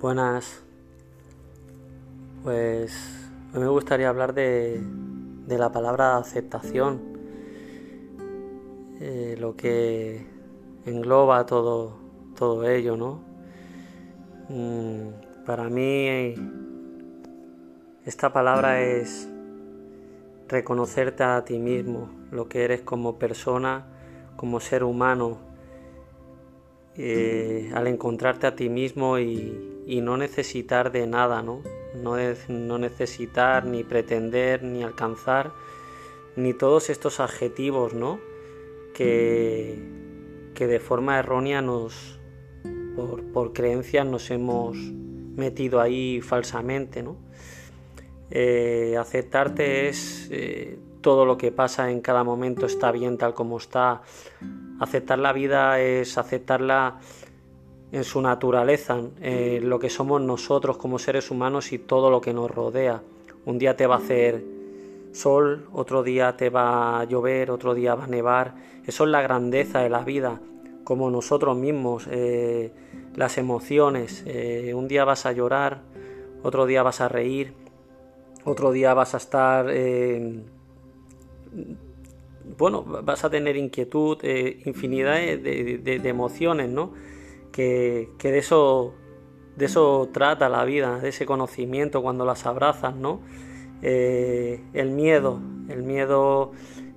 Buenas. Pues me gustaría hablar de, la palabra aceptación, eh, lo que engloba todo, todo ello, ¿no? Mm, para mí esta palabra es reconocerte a ti mismo, lo que eres como persona, como ser humano, eh, al encontrarte a ti mismo y, no necesitar de nada, ¿no? ¿no? No necesitar ni pretender ni alcanzar ni todos estos adjetivos, ¿no? Que, que de forma errónea nos, por, por, creencias nos hemos metido ahí falsamente, ¿no? Eh, aceptarte es eh, todo lo que pasa en cada momento está bien tal como está, Aceptar la vida es aceptarla en su naturaleza, en lo que somos nosotros como seres humanos y todo lo que nos rodea. Un día te va a hacer sol, otro día te va a llover, otro día va a nevar. Eso es la grandeza de la vida, como nosotros mismos, eh, las emociones. Eh, un día vas a llorar, otro día vas a reír, otro día vas a estar... Eh, bueno, vas a tener inquietud, eh, infinidad de, emociones, ¿no? Que, de eso de eso trata la vida, de ese conocimiento cuando las abrazas, ¿no? Eh, el miedo, el miedo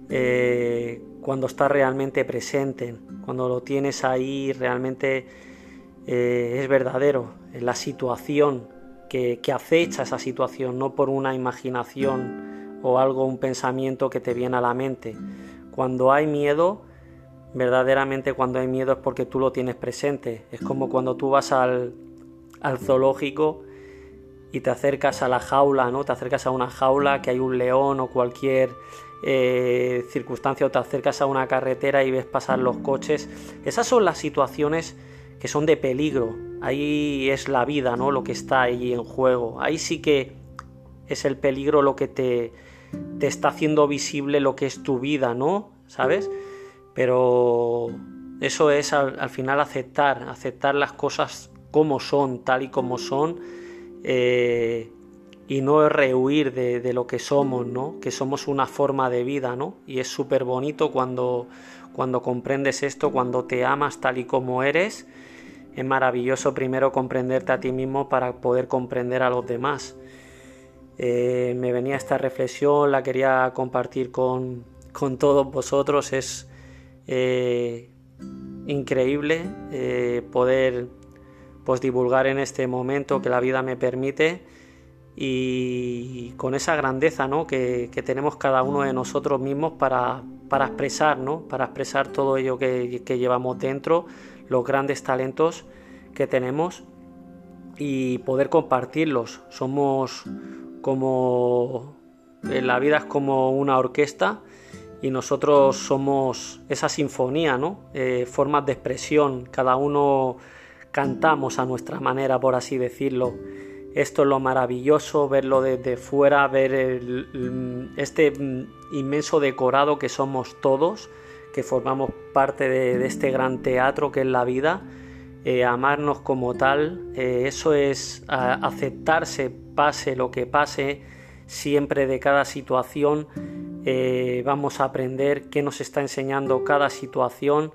eh, cuando está realmente presente, cuando lo tienes ahí realmente es verdadero, la situación que acecha esa situación, no por una imaginación o algo, un pensamiento que te viene a la mente. Cuando hay miedo, verdaderamente cuando hay miedo es porque tú lo tienes presente. Es como cuando tú vas al, al zoológico y te acercas a la jaula, ¿no? Te acercas a una jaula que hay un león o cualquier eh, circunstancia o te acercas a una carretera y ves pasar los coches. Esas son las situaciones que son de peligro. Ahí es la vida, ¿no? Lo que está ahí en juego. Ahí sí que es el peligro lo que te, te está haciendo visible lo que es tu vida, ¿no? ¿Sabes? Pero eso es al, final aceptar, aceptar las cosas como son, tal y como son, eh, y no rehuir de, de, lo que somos, ¿no? Que somos una forma de vida, ¿no? Y es súper bonito cuando, cuando comprendes esto, cuando te amas tal y como eres. Es maravilloso primero comprenderte a ti mismo para poder comprender a los demás. Eh, me venía esta reflexión, la quería compartir con, todos vosotros. Es eh, increíble eh, poder pues, divulgar en este momento que la vida me permite y con esa grandeza ¿no? que, tenemos cada uno de nosotros mismos para, para expresar, ¿no? para expresar todo ello que, que llevamos dentro, los grandes talentos que tenemos y poder compartirlos. Somos como la vida es como una orquesta y nosotros somos esa sinfonía, ¿no? Eh, formas de expresión, cada uno cantamos a nuestra manera, por así decirlo. Esto es lo maravilloso, verlo desde fuera, ver este inmenso decorado que somos todos, que formamos parte de, este gran teatro que es la vida, eh, amarnos como tal, eso es aceptarse pase lo que pase, siempre de cada situación eh, vamos a aprender qué nos está enseñando cada situación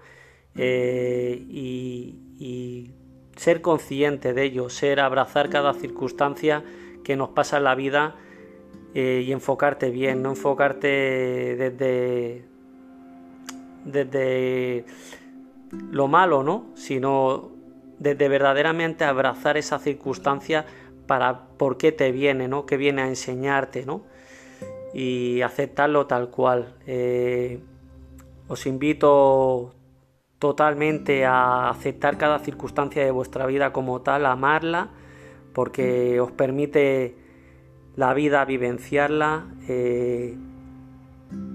eh, y, ser consciente de ello, ser abrazar cada circunstancia que nos pasa en la vida eh, y enfocarte bien, no enfocarte desde, desde lo malo, ¿no? sino desde verdaderamente abrazar esa circunstancia para por qué te viene, ¿no? Que viene a enseñarte, ¿no? Y aceptarlo tal cual. Eh, os invito totalmente a aceptar cada circunstancia de vuestra vida como tal, amarla, porque os permite la vida vivenciarla, eh,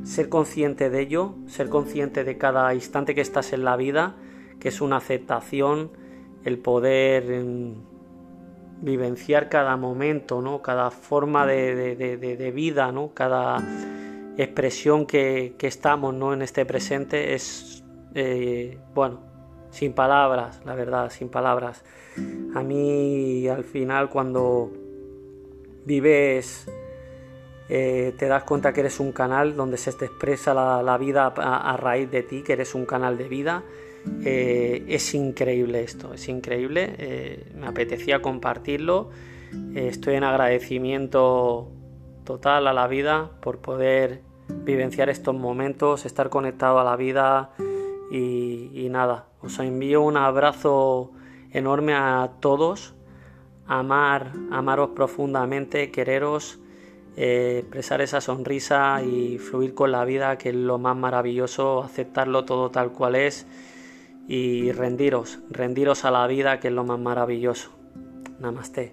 ser consciente de ello, ser consciente de cada instante que estás en la vida, que es una aceptación, el poder vivenciar cada momento, ¿no? cada forma de, vida, ¿no? cada expresión que, estamos ¿no? en este presente es, eh, bueno, sin palabras, la verdad, sin palabras. A mí al final cuando vives, eh, te das cuenta que eres un canal donde se te expresa la, vida a, raíz de ti, que eres un canal de vida. Eh, es increíble esto, es increíble. Eh, me apetecía compartirlo. estoy en agradecimiento total a la vida por poder vivenciar estos momentos, estar conectado a la vida y, nada, os envío un abrazo enorme a todos, amar, amaros profundamente, quereros, eh, expresar esa sonrisa y fluir con la vida, que es lo más maravilloso, aceptarlo todo tal cual es y rendiros, rendiros a la vida, que es lo más maravilloso. Namaste.